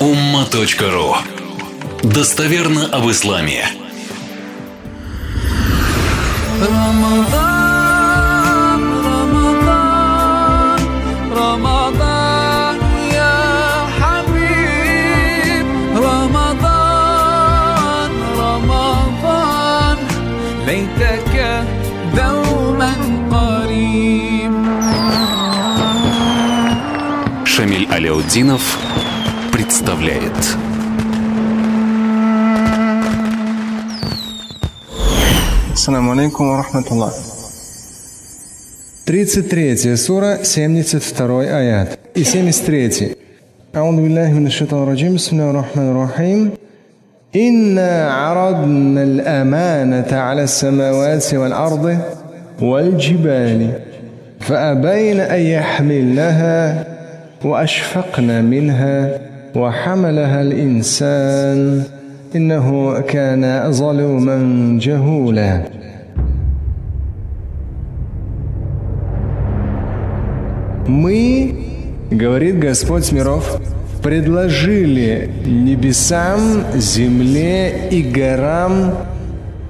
umma.ru Достоверно об исламе. رمضان رمضان رمضان يا حبيب رمضان رمضان ليتك دوما قريب Шамиль Аляутдинов представляет Ассаламу алейкум ва рахматуллах. 33 сура, 72 аят и 73. أعوذ بالله من الشيطان الرجيم بسم الله الرحمن الرحيم إنا عرضنا الأمانة على السماوات والأرض والجبال فأبين أن يحملنها وأشفقن منها وحملها الإنسان إنه كان ظلوما جهولا Мы, говорит Господь миров, предложили небесам, земле и горам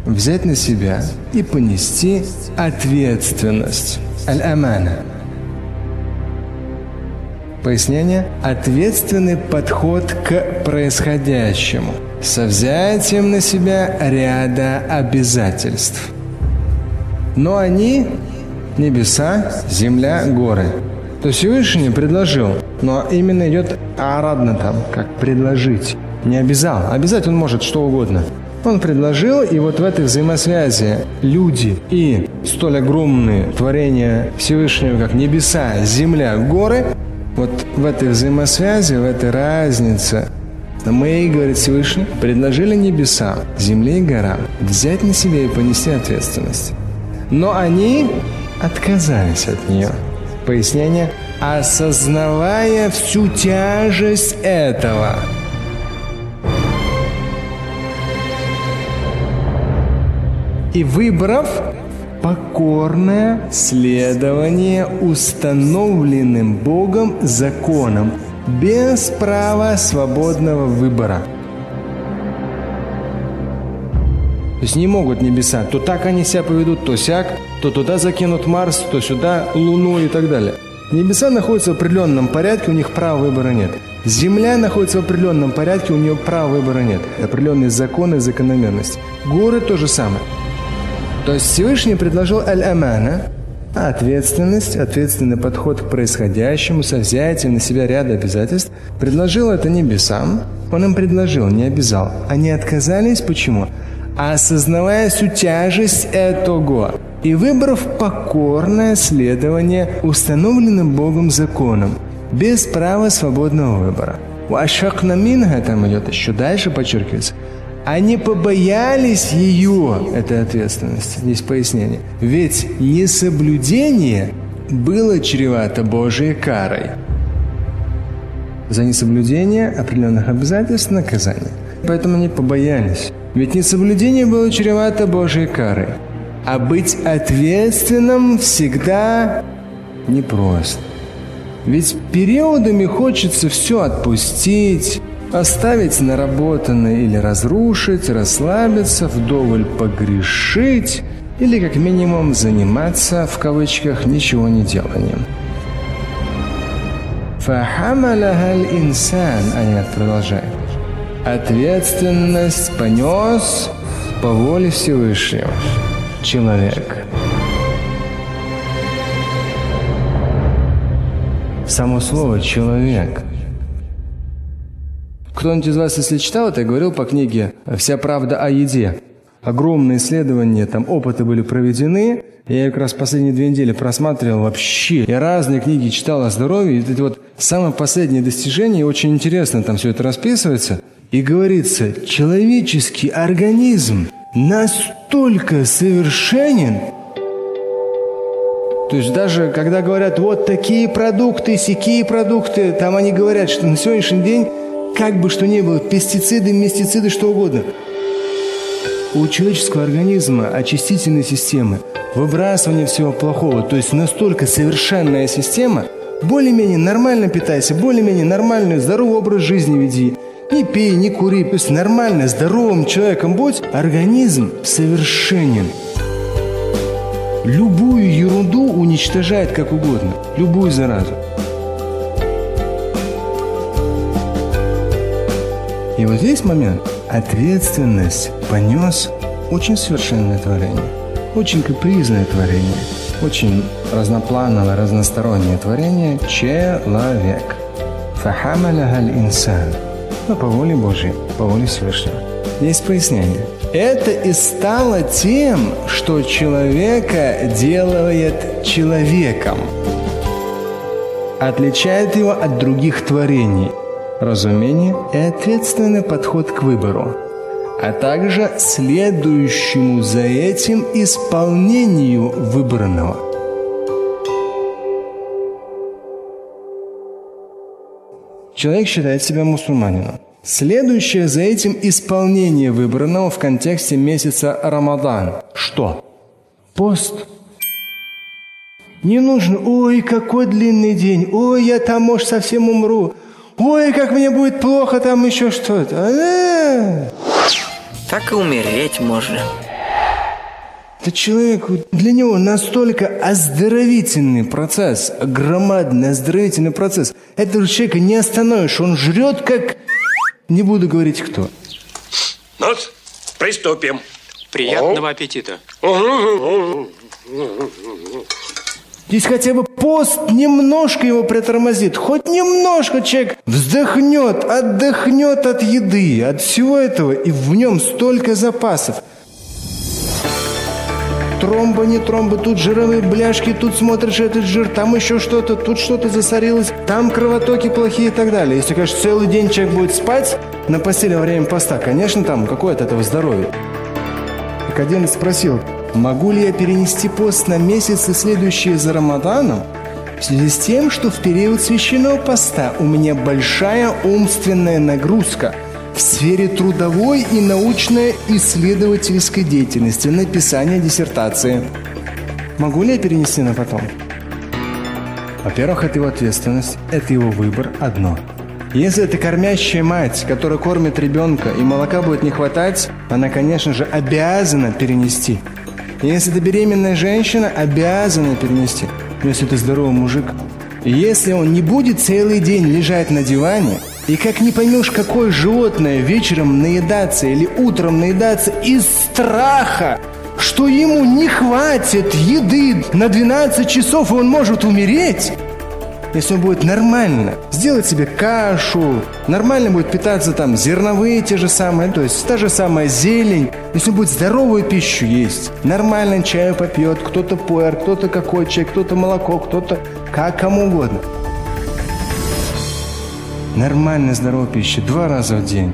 взять на себя и понести ответственность. Аль-Амана. Пояснение. Ответственный подход к происходящему со взятием на себя ряда обязательств. Но они – небеса, земля, горы. То Всевышний предложил, но именно идет арадно там, как предложить. Не обязал. Обязать он может что угодно. Он предложил, и вот в этой взаимосвязи люди и столь огромные творения Всевышнего, как небеса, земля, горы, вот в этой взаимосвязи, в этой разнице мы, говорит Всевышний, предложили небесам, земле и горам взять на себя и понести ответственность. Но они отказались от нее. Пояснение. Осознавая всю тяжесть этого. И выбрав покорное следование установленным Богом законам без права свободного выбора. То есть не могут небеса, то так они себя поведут, то сяк, то туда закинут Марс, то сюда Луну и так далее. Небеса находятся в определенном порядке, у них права выбора нет. Земля находится в определенном порядке, у нее права выбора нет. Определенные законы и закономерности. Горы то же самое. То есть Всевышний предложил аль-амана, ответственность, ответственный подход к происходящему со взятием на себя ряда обязательств. Предложил это небесам, он им предложил, не обязал. Они отказались, почему? Осознавая всю тяжесть этого и выбрав покорное следование установленным Богом законам, без права свободного выбора. Вашакна минга там идет еще дальше подчеркивается. Они побоялись ее, этой ответственности. Здесь пояснение. Ведь несоблюдение было чревато Божьей карой. За несоблюдение определенных обязательств наказание. Поэтому они побоялись. Ведь несоблюдение было чревато Божьей карой. А быть ответственным всегда непросто. Ведь периодами хочется все отпустить, оставить наработанное или разрушить, расслабиться, вдоволь погрешить или как минимум заниматься в кавычках ничего не деланием. Фахамаляха инсан, аят продолжает. Ответственность понес по воле Всевышнего человек. Само слово «человек» Кто-нибудь из вас, если читал это, говорил по книге «Вся правда о еде». Огромные исследования, там опыты были проведены. Я как раз последние две недели просматривал вообще. Я разные книги читал о здоровье. И это вот самое последнее достижение, очень интересно там все это расписывается. И говорится, человеческий организм настолько совершенен, то есть даже когда говорят, вот такие продукты, сякие продукты, там они говорят, что на сегодняшний день как бы что ни было, пестициды, мистициды, что угодно. У человеческого организма очистительной системы, выбрасывание всего плохого, то есть настолько совершенная система, более-менее нормально питайся, более-менее нормальный, здоровый образ жизни веди. Не пей, не кури, то есть нормально, здоровым человеком будь, организм совершенен. Любую ерунду уничтожает как угодно, любую заразу. И вот здесь момент. Ответственность понес очень совершенное творение, очень капризное творение, очень разноплановое, разностороннее творение – человек. Фахамаляхаль инсан. Но по воле Божьей, по воле Всевышнего. Есть пояснение. Это и стало тем, что человека делает человеком. Отличает его от других творений – разумение и ответственный подход к выбору, а также следующему за этим исполнению выбранного. Человек считает себя мусульманином. Следующее за этим исполнение выбранного в контексте месяца Рамадан. Что? Пост. Не нужно, ой, какой длинный день, ой, я там, может, совсем умру. Ой, как мне будет плохо, там еще что-то. А-а-а. Так и умереть можно. Это человек, для него настолько оздоровительный процесс, громадный оздоровительный процесс. Этого человека не остановишь, он жрет как... Не буду говорить кто. Ну, приступим. Приятного аппетита. Здесь хотя бы пост немножко его притормозит. Хоть немножко человек вздохнет, отдохнет от еды, от всего этого, и в нем столько запасов. Тромба, не тромба, тут жировые бляшки, тут смотришь этот жир, там еще что-то, тут что-то засорилось, там кровотоки плохие и так далее. Если, конечно, целый день человек будет спать на постели во время поста, конечно, там какое то этого здоровья. Так один спросил, Могу ли я перенести пост на месяцы, следующие за Рамаданом? В связи с тем, что в период священного поста у меня большая умственная нагрузка в сфере трудовой и научно-исследовательской деятельности, написания диссертации. Могу ли я перенести на потом? Во-первых, это его ответственность, это его выбор одно. Если это кормящая мать, которая кормит ребенка, и молока будет не хватать, она, конечно же, обязана перенести – если это беременная женщина, обязана перенести. Если это здоровый мужик, если он не будет целый день лежать на диване, и как не поймешь, какое животное вечером наедаться или утром наедаться из страха, что ему не хватит еды на 12 часов, и он может умереть, если он будет нормально сделать себе кашу, нормально будет питаться там зерновые те же самые, то есть та же самая зелень, если будет здоровую пищу есть, нормально чаю попьет, кто-то пуэр, кто-то какой чай, кто-то молоко, кто-то как кому угодно. Нормальная здоровая пища два раза в день.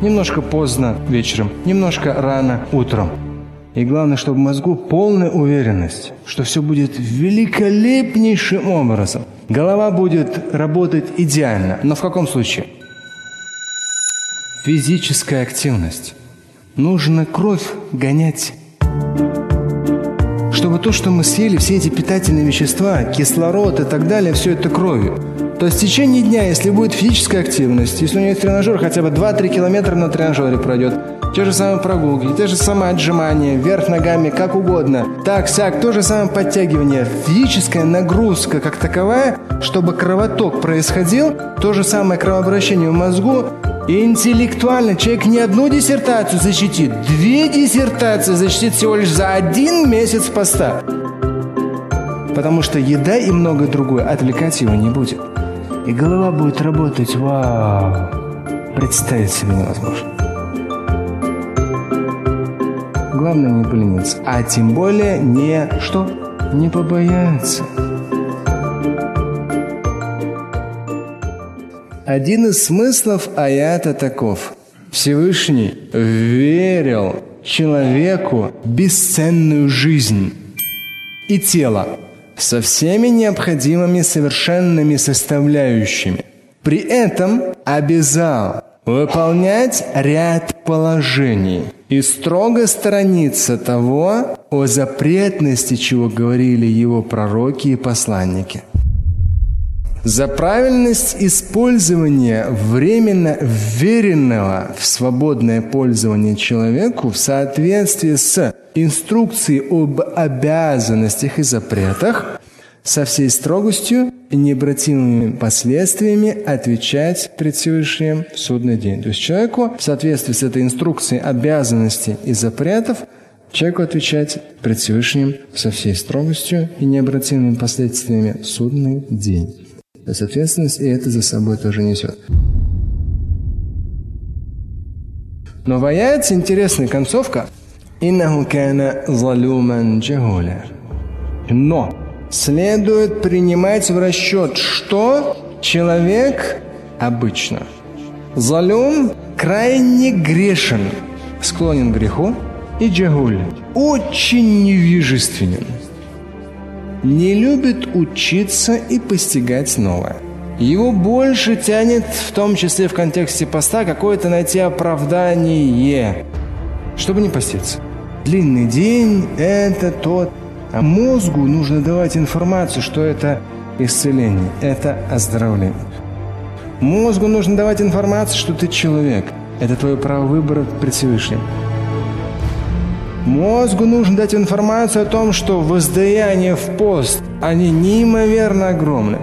Немножко поздно вечером, немножко рано утром. И главное, чтобы в мозгу полная уверенность, что все будет великолепнейшим образом. Голова будет работать идеально. Но в каком случае? Физическая активность. Нужно кровь гонять. Чтобы то, что мы съели, все эти питательные вещества, кислород и так далее, все это кровью. То есть в течение дня, если будет физическая активность, если у него есть тренажер, хотя бы 2-3 километра на тренажере пройдет, те же самые прогулки, те же самые отжимания, вверх ногами, как угодно. Так, сяк, то же самое подтягивание. Физическая нагрузка как таковая, чтобы кровоток происходил, то же самое кровообращение в мозгу, Интеллектуально человек не одну диссертацию защитит, две диссертации защитит всего лишь за один месяц поста. Потому что еда и многое другое отвлекать его не будет. И голова будет работать, вау, представить себе невозможно. Главное не полениться, а тем более не что? Не побояться. Один из смыслов аята таков. Всевышний верил человеку бесценную жизнь и тело со всеми необходимыми совершенными составляющими. При этом обязал выполнять ряд положений и строго сторониться того, о запретности чего говорили его пророки и посланники. За правильность использования временно вверенного в свободное пользование человеку в соответствии с инструкцией об обязанностях и запретах со всей строгостью и необратимыми последствиями отвечать пред Всевышним в судный день. То есть человеку в соответствии с этой инструкцией обязанностей и запретов человеку отвечать пред Всевышним со всей строгостью и необратимыми последствиями в судный день. Есть ответственность и это за собой тоже несет. Но в интересная концовка. «Иннаху кана залюман джагуля». Но следует принимать в расчет, что человек обычно залюм крайне грешен, склонен к греху, и джагуль очень невежественен – не любит учиться и постигать новое. Его больше тянет, в том числе в контексте поста, какое-то найти оправдание, чтобы не поститься. Длинный день – это тот. А мозгу нужно давать информацию, что это исцеление, это оздоровление. Мозгу нужно давать информацию, что ты человек. Это твое право выбора пред Всевышним. Мозгу нужно дать информацию о том, что воздаяния в пост, они неимоверно огромны.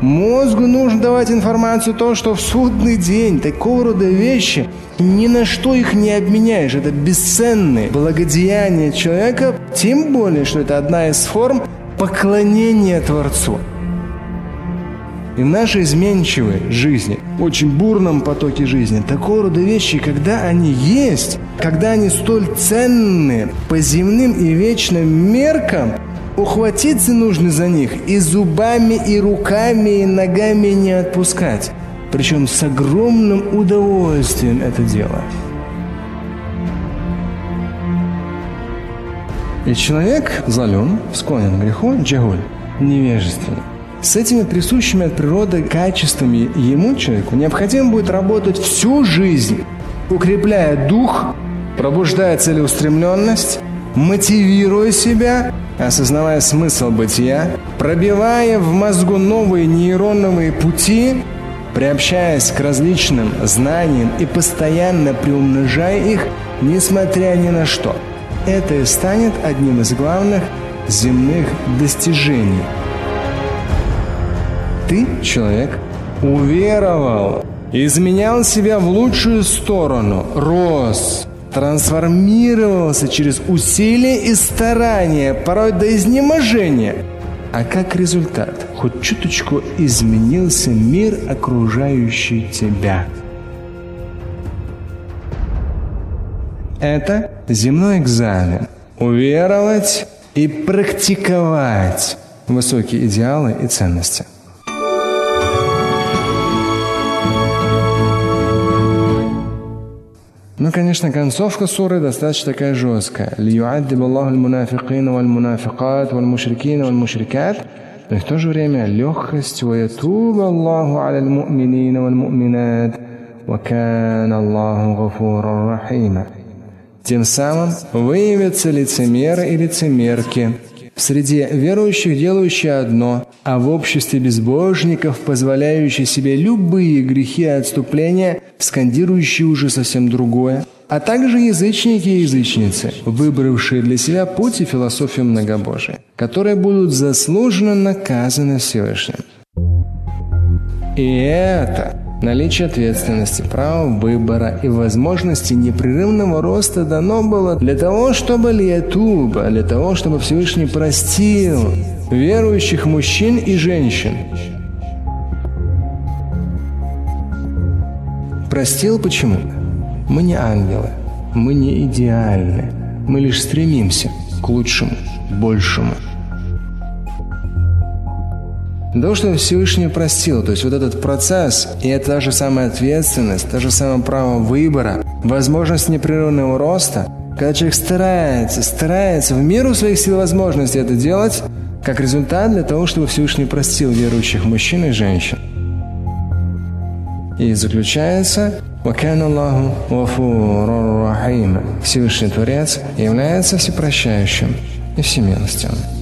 Мозгу нужно давать информацию о том, что в судный день такого рода вещи, ни на что их не обменяешь. Это бесценные благодеяния человека, тем более, что это одна из форм поклонения Творцу. И в нашей изменчивой жизни, очень бурном потоке жизни, такого рода вещи, когда они есть, когда они столь ценны по земным и вечным меркам, ухватиться нужно за них и зубами, и руками, и ногами не отпускать. Причем с огромным удовольствием это дело. И человек зален, склонен к греху, джагуль, невежественный. С этими присущими от природы качествами ему, человеку, необходимо будет работать всю жизнь, укрепляя дух, пробуждая целеустремленность, мотивируя себя, осознавая смысл бытия, пробивая в мозгу новые нейроновые пути, приобщаясь к различным знаниям и постоянно приумножая их, несмотря ни на что. Это и станет одним из главных земных достижений – ты, человек, уверовал, изменял себя в лучшую сторону, рос, трансформировался через усилия и старания, порой до изнеможения. А как результат, хоть чуточку изменился мир, окружающий тебя. Это земной экзамен. Уверовать и практиковать высокие идеалы и ценности. Конечно, концовка суры достаточно такая жесткая. «Льюаддиб Аллаху аль-мунафикин валь-мунафикат валь-мушрикин валь-мушрикат» но и в то же время легкость «Ваятуб Аллаху аль-му'минин валь-му'минат вакан Аллаху гафурар рахима». Тем самым выявятся лицемеры и лицемерки – в среде верующих делающие одно, а в обществе безбожников позволяющие себе любые грехи и отступления, скандирующие уже совсем другое, а также язычники и язычницы, выбравшие для себя путь и философию многобожия, которые будут заслуженно наказаны Всевышним. И это Наличие ответственности, права выбора и возможности непрерывного роста дано было для того, чтобы Лиятуба, для того, чтобы Всевышний простил верующих мужчин и женщин. Простил почему? Мы не ангелы, мы не идеальны, мы лишь стремимся к лучшему, большему – то, что Всевышний простил, то есть вот этот процесс, и это та же самая ответственность, та же самое право выбора, возможность непрерывного роста, когда человек старается, старается в меру своих сил и возможностей это делать, как результат для того, чтобы Всевышний простил верующих мужчин и женщин. И заключается «Вакан Аллаху Всевышний Творец является всепрощающим и всемилостивым.